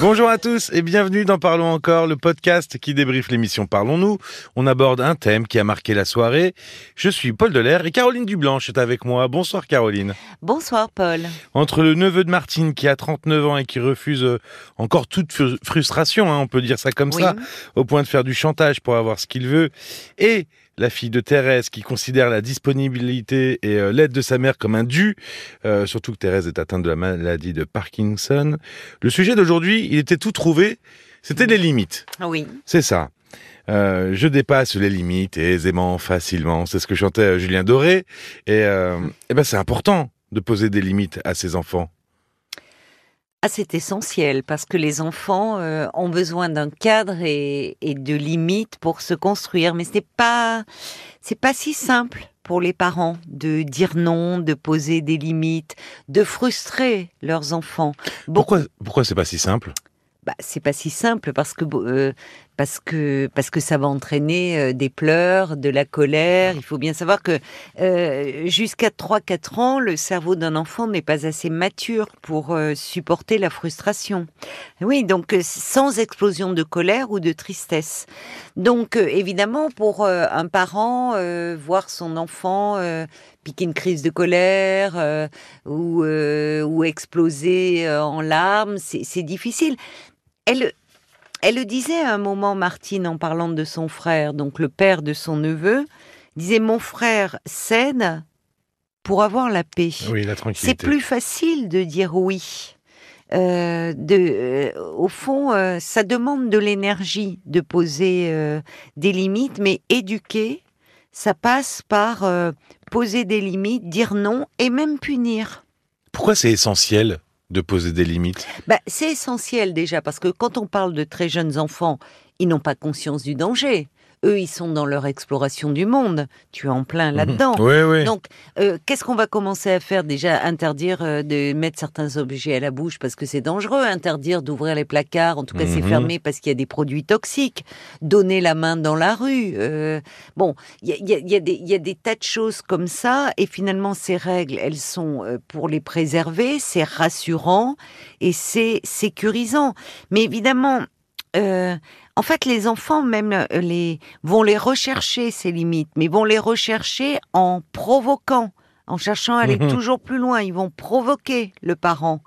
Bonjour à tous et bienvenue dans Parlons encore, le podcast qui débriefe l'émission Parlons-nous. On aborde un thème qui a marqué la soirée. Je suis Paul Delair et Caroline Dublanche est avec moi. Bonsoir Caroline. Bonsoir Paul. Entre le neveu de Martine qui a 39 ans et qui refuse euh, encore toute frustration, hein, on peut dire ça comme ça, au point de faire du chantage pour avoir ce qu'il veut, et la fille de Thérèse, qui considère la disponibilité et euh, l'aide de sa mère comme un dû, euh, surtout que Thérèse est atteinte de la maladie de Parkinson. Le sujet d'aujourd'hui, il était tout trouvé, c'était les limites. Oui. C'est ça. Euh, je dépasse les limites aisément, facilement. C'est ce que chantait Julien Doré. Et, et ben c'est important de poser des limites à ses enfants. Ah, c'est essentiel parce que les enfants euh, ont besoin d'un cadre et, de limites pour se construire. Mais ce n'est pas, c'est pas si simple pour les parents de dire non, de poser des limites, de frustrer leurs enfants. Pourquoi, pourquoi c'est pas si simple? Bah, c'est pas si simple parce que euh, parce que parce que ça va entraîner euh, des pleurs, de la colère. Il faut bien savoir que euh, jusqu'à 3-4 ans, le cerveau d'un enfant n'est pas assez mature pour supporter la frustration. Oui, donc sans explosion de colère ou de tristesse. Donc évidemment, pour un parent, voir son enfant piquer une crise de colère ou, ou exploser en larmes, c'est difficile. Elle, elle le disait à un moment, Martine, en parlant de son frère, donc le père de son neveu, disait Mon frère cède pour avoir la paix. Oui, la tranquillité. C'est plus facile de dire oui. Euh, de, euh, au fond, euh, ça demande de l'énergie de poser des limites, mais éduquer, ça passe par poser des limites, dire non et même punir. Pourquoi c'est essentiel de poser des limites bah, C'est essentiel déjà, parce que quand on parle de très jeunes enfants, ils n'ont pas conscience du danger eux, ils sont dans leur exploration du monde. Tu es en plein mhm. là-dedans. Oui, oui. Donc, euh, qu'est-ce qu'on va commencer à faire? Déjà, interdire euh, de mettre certains objets à la bouche parce que c'est dangereux. Interdire d'ouvrir les placards. En tout cas, c'est mhm. fermé parce qu'il y a des produits toxiques. Donner la main dans la rue. Euh, bon, il y a, des tas de choses comme ça. Et finalement, ces règles, elles sont pour les préserver. C'est rassurant et c'est sécurisant. Mais évidemment, en fait, les enfants même euh, les vont les rechercher ces limites, mais vont les rechercher en provoquant, en cherchant à aller mhm. toujours plus loin. Ils vont provoquer le parent.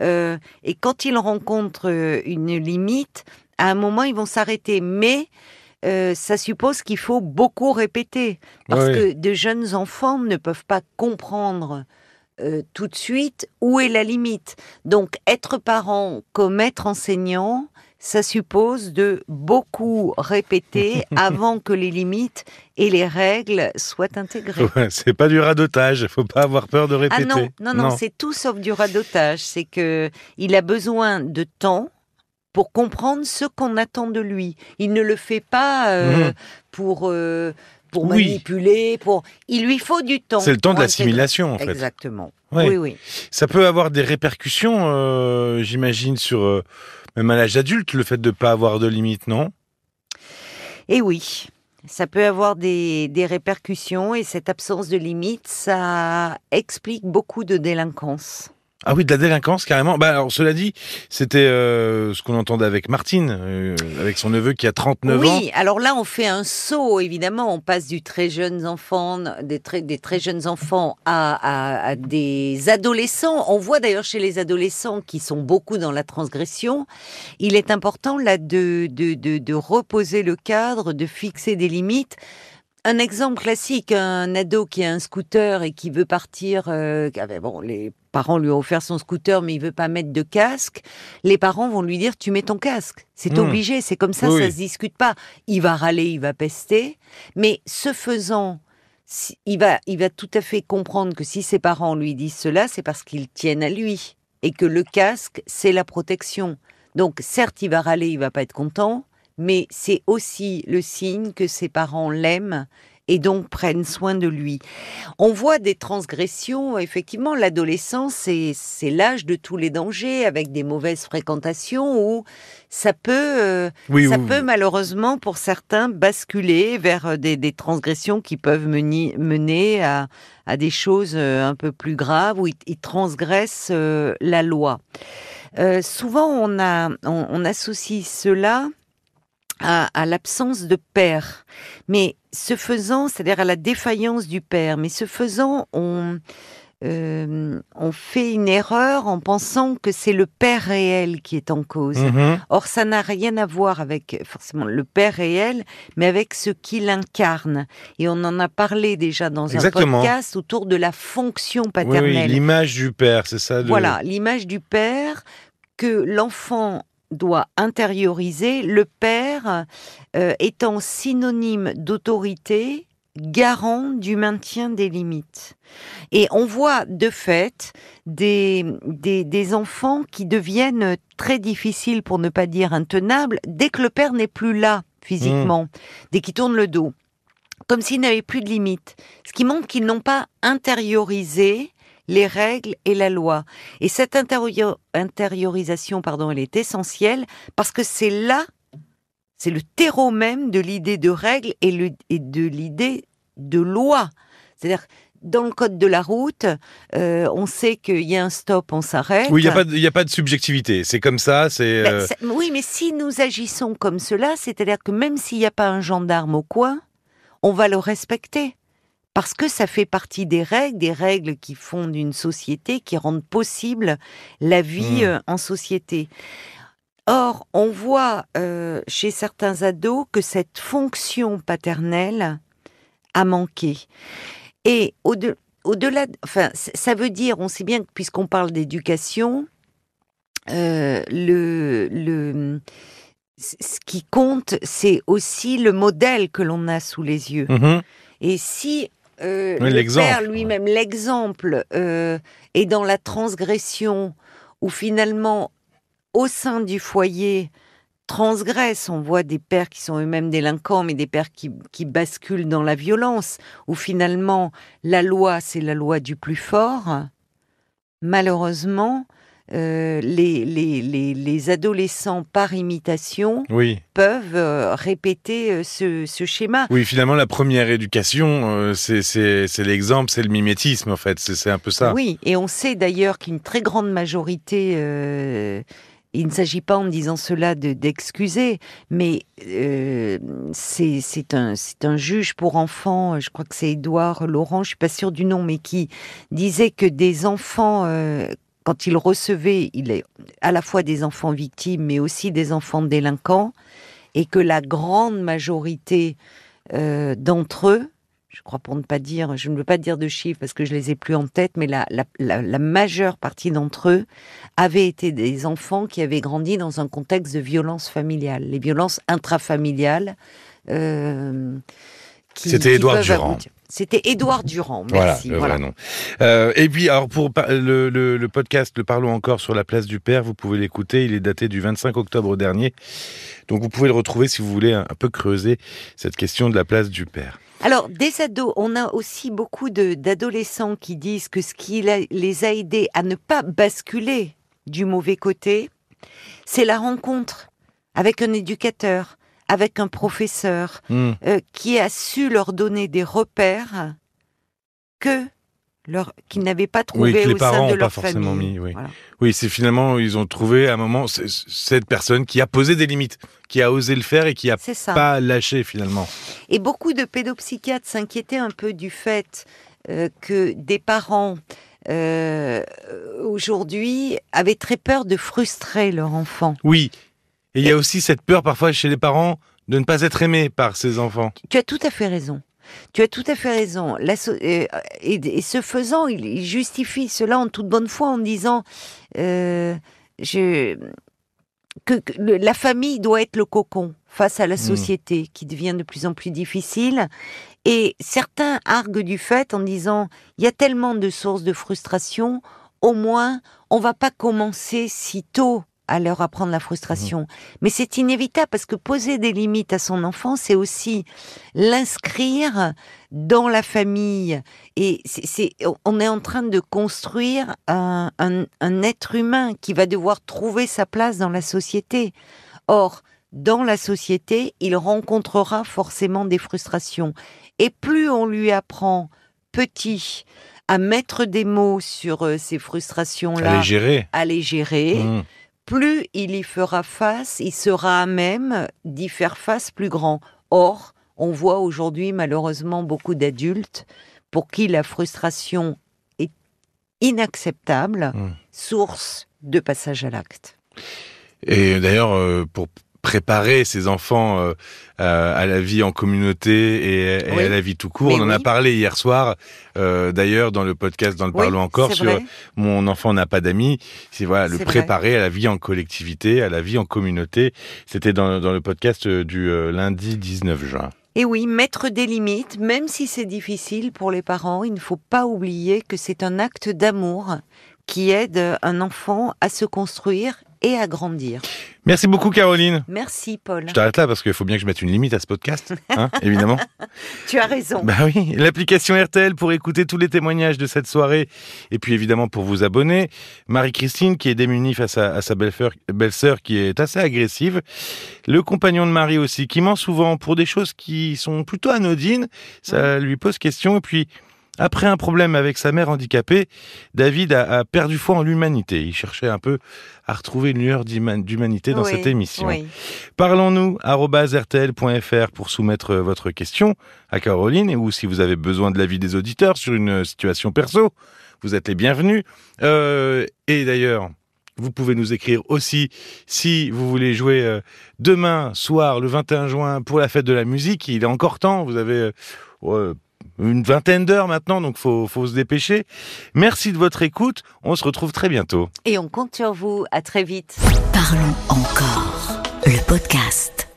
Euh, et quand ils rencontrent euh, une limite, à un moment, ils vont s'arrêter. Mais ça suppose qu'il faut beaucoup répéter, parce que de jeunes enfants ne peuvent pas comprendre. tout de suite où est la limite. Donc être parent comme être enseignant, ça suppose de beaucoup répéter avant que les limites et les règles soient intégrées. c'est pas du radotage, il faut pas avoir peur de répéter. Ah non, non, non, c'est tout sauf du radotage. C'est que il a besoin de temps pour comprendre ce qu'on attend de lui. Il ne le fait pas euh, mhm. pour euh, pour manipuler, pour il lui faut du temps. C'est le temps de l'assimilation en fait. Exactement. Oui, oui. Ça peut avoir des répercussions, euh, j'imagine, sur même à l'âge adulte, le fait de ne pas avoir de limites, non? Eh oui, ça peut avoir des, des, répercussions et cette absence de limites, ça explique beaucoup de délinquance. Ah oui, de la délinquance carrément. Bah alors cela dit, c'était euh, ce qu'on entendait avec Martine, euh, avec son neveu qui a 39 ans. Oui, alors là on fait un saut évidemment, on passe du très jeunes enfants, des très, des très jeunes enfants à, à, des adolescents. On voit d'ailleurs chez les adolescents qui sont beaucoup dans la transgression, il est important là de, de, de, de reposer le cadre, de fixer des limites. Un exemple classique, un ado qui a un scooter et qui veut partir, euh, bon, les parents lui ont offert son scooter mais il veut pas mettre de casque, les parents vont lui dire tu mets ton casque, c'est hmm. obligé, c'est comme ça, ça se discute pas. Il va râler, il va pester, mais ce faisant, il va, il va tout à fait comprendre que si ses parents lui disent cela, c'est parce qu'ils tiennent à lui et que le casque c'est la protection. Donc certes, il va râler, il va pas être content, mais c'est aussi le signe que ses parents l'aiment et donc prennent soin de lui. On voit des transgressions, effectivement, l'adolescence, c'est l'âge de tous les dangers, avec des mauvaises fréquentations, où ça peut, euh, ça peut malheureusement, pour certains, basculer vers euh, des, transgressions qui peuvent mener, mener à, des choses euh, un peu plus graves, où ils, transgressent la loi. euh, souvent on, a, on, associe cela à, à l'absence de père. Mais ce faisant, c'est-à-dire à la défaillance du père, mais ce faisant, on, euh, on fait une erreur en pensant que c'est le père réel qui est en cause. Mhm. Or, ça n'a rien à voir avec forcément le père réel, mais avec ce qu'il incarne. Et on en a parlé déjà dans un podcast autour de la fonction paternelle. Oui, l'image du père, c'est ça. Voilà, l'image du père que l'enfant doit intérioriser, le père euh, étant synonyme d'autorité, garant du maintien des limites. Et on voit de fait des, des, enfants qui deviennent très difficiles, pour ne pas dire intenables, dès que le père n'est plus là physiquement, mmh. dès qu'il tourne le dos, comme s'il n'avait plus de limites. Ce qui montre qu'ils n'ont pas intériorisé les règles et la loi. Et cette intériorisation, pardon, elle est essentielle parce que c'est là c'est le terreau même de l'idée de règle et, et de l'idée de loi. C'est-à-dire, dans le code de la route, euh, on sait qu'il y a un stop, on s'arrête. Oui, il n'y a, pas de subjectivité. C'est comme ça. Ben, euh, c'est. oui, mais si nous agissons comme cela, c'est-à-dire que même s'il n'y a pas un gendarme au coin, on va le respecter. Parce que ça fait partie des règles, des règles qui fondent une société, qui rendent possible la vie hmm. euh, en société. Or, on voit euh, chez certains ados que cette fonction paternelle a manqué. Et au-delà, enfin, ça veut dire, on sait bien que puisqu'on parle d'éducation, euh, le, le, ce qui compte, c'est aussi le modèle que l'on a sous les yeux. Mm-hmm. Et si euh, le père lui-même, l'exemple, est dans la transgression, où finalement au sein du foyer transgressent. On voit des pères qui sont eux-mêmes délinquants, mais des pères qui, basculent dans la violence, où finalement la loi, c'est la loi du plus fort. Malheureusement, euh, les, les, adolescents, par imitation, peuvent euh, répéter euh, ce, schéma. Oui, finalement, la première éducation, c'est l'exemple, c'est le mimétisme, en fait. C'est un peu ça. Oui, et on sait d'ailleurs qu'une très grande majorité il ne s'agit pas en disant cela d'excuser, mais euh, c'est un, un juge pour enfants, je crois que c'est Édouard Laurent, je suis pas sûre du nom, mais qui disait que des enfants, euh, quand il recevait, il est à la fois des enfants victimes, mais aussi des enfants délinquants, et que la grande majorité euh, d'entre eux, je crois pour ne pas dire, je ne veux pas dire de chiffres parce que je les ai plus en tête, mais la, la, majeure partie d'entre eux avaient été des enfants qui avaient grandi dans un contexte de violence familiale, les violences intrafamiliales. Euh, C'était Édouard Durand. C'était Édouard Durand, merci. Voilà, euh, et puis, alors pour le, le, podcast Le Parlons encore sur la place du père, vous pouvez l'écouter. Il est daté du 25 octobre dernier. Donc vous pouvez le retrouver si vous voulez un peu creuser cette question de la place du père. Alors, des ados, on a aussi beaucoup d'adolescents qui disent que ce qui les a aidés à ne pas basculer du mauvais côté, c'est la rencontre avec un éducateur, avec un professeur, hmm. euh, qui a su leur donner des repères que qu'ils n'avaient pas trouvé au sein de leur famille. oui, oui c'est finalement ils ont trouvé à un moment cette personne qui a posé des limites, qui a osé le faire et qui a pas lâché finalement. Et beaucoup de pédopsychiatres s'inquiétaient un peu du fait euh, que des parents euh, aujourd'hui avaient très peur de frustrer leur enfant. Oui, et il y a aussi cette peur parfois chez les parents de ne pas être aimés par ses enfants. Tu as tout à fait raison. Tu as tout à fait raison. Euh, et, ce faisant, il, justifie cela en toute bonne foi en disant euh, je, que, la famille doit être le cocon face à la hmm. société qui devient de plus en plus difficile. Et certains arguent du fait en disant il y a tellement de sources de frustration, au moins on va pas commencer si tôt à leur apprendre la frustration. Mmh. Mais c'est inévitable parce que poser des limites à son enfant, c'est aussi l'inscrire dans la famille. Et c'est, on est en train de construire un, un, être humain qui va devoir trouver sa place dans la société. Or, dans la société, il rencontrera forcément des frustrations. Et plus on lui apprend petit à mettre des mots sur euh, ces frustrations-là, à les gérer, à les gérer mmh plus il y fera face, il sera à même d'y faire face plus grand. Or, on voit aujourd'hui malheureusement beaucoup d'adultes pour qui la frustration est inacceptable, Hmm. source de passage à l'acte. Et d'ailleurs, euh, pour préparer ses enfants euh, à, à la vie en communauté et, et Oui. à la vie tout court, Mais on en a parlé hier soir, euh, d'ailleurs dans le podcast dans le Oui, Parlons encore sur vrai. mon enfant n'a pas d'amis. C'est voilà le préparer à la vie en collectivité, à la vie en communauté. C'était dans, dans le podcast euh, du euh, lundi 19 juin. Et oui, mettre des limites, même si c'est difficile pour les parents, il ne faut pas oublier que c'est un acte d'amour qui aide un enfant à se construire et à grandir. Merci beaucoup Caroline. Merci Paul. Je t'arrête là parce qu'il faut bien que je mette une limite à ce podcast, hein, évidemment. Tu as raison. Bah oui, l'application RTL pour écouter tous les témoignages de cette soirée et puis évidemment pour vous abonner. Marie-Christine qui est démunie face à, à sa belle-sœur belle-sœur qui est assez agressive. Le compagnon de Marie aussi qui ment souvent pour des choses qui sont plutôt anodines. Ça lui pose question et puis après un problème avec sa mère handicapée, David a, a perdu foi en l'humanité. Il cherchait un peu à retrouver une lueur d'huma- d'humanité dans Oui, cette émission. oui. Parlons-nous, rtl.fr pour soumettre euh, votre question à Caroline ou si vous avez besoin de l'avis des auditeurs sur une euh, situation perso, vous êtes les bienvenus. Euh, et d'ailleurs, vous pouvez nous écrire aussi si vous voulez jouer demain soir, le 21 juin, pour la fête de la musique. Il est encore temps, vous avez euh, une vingtaine d'heures maintenant, donc faut, faut se dépêcher. Merci de votre écoute, on se retrouve très bientôt. Et on compte sur vous. À très vite. Parlons encore. Le podcast.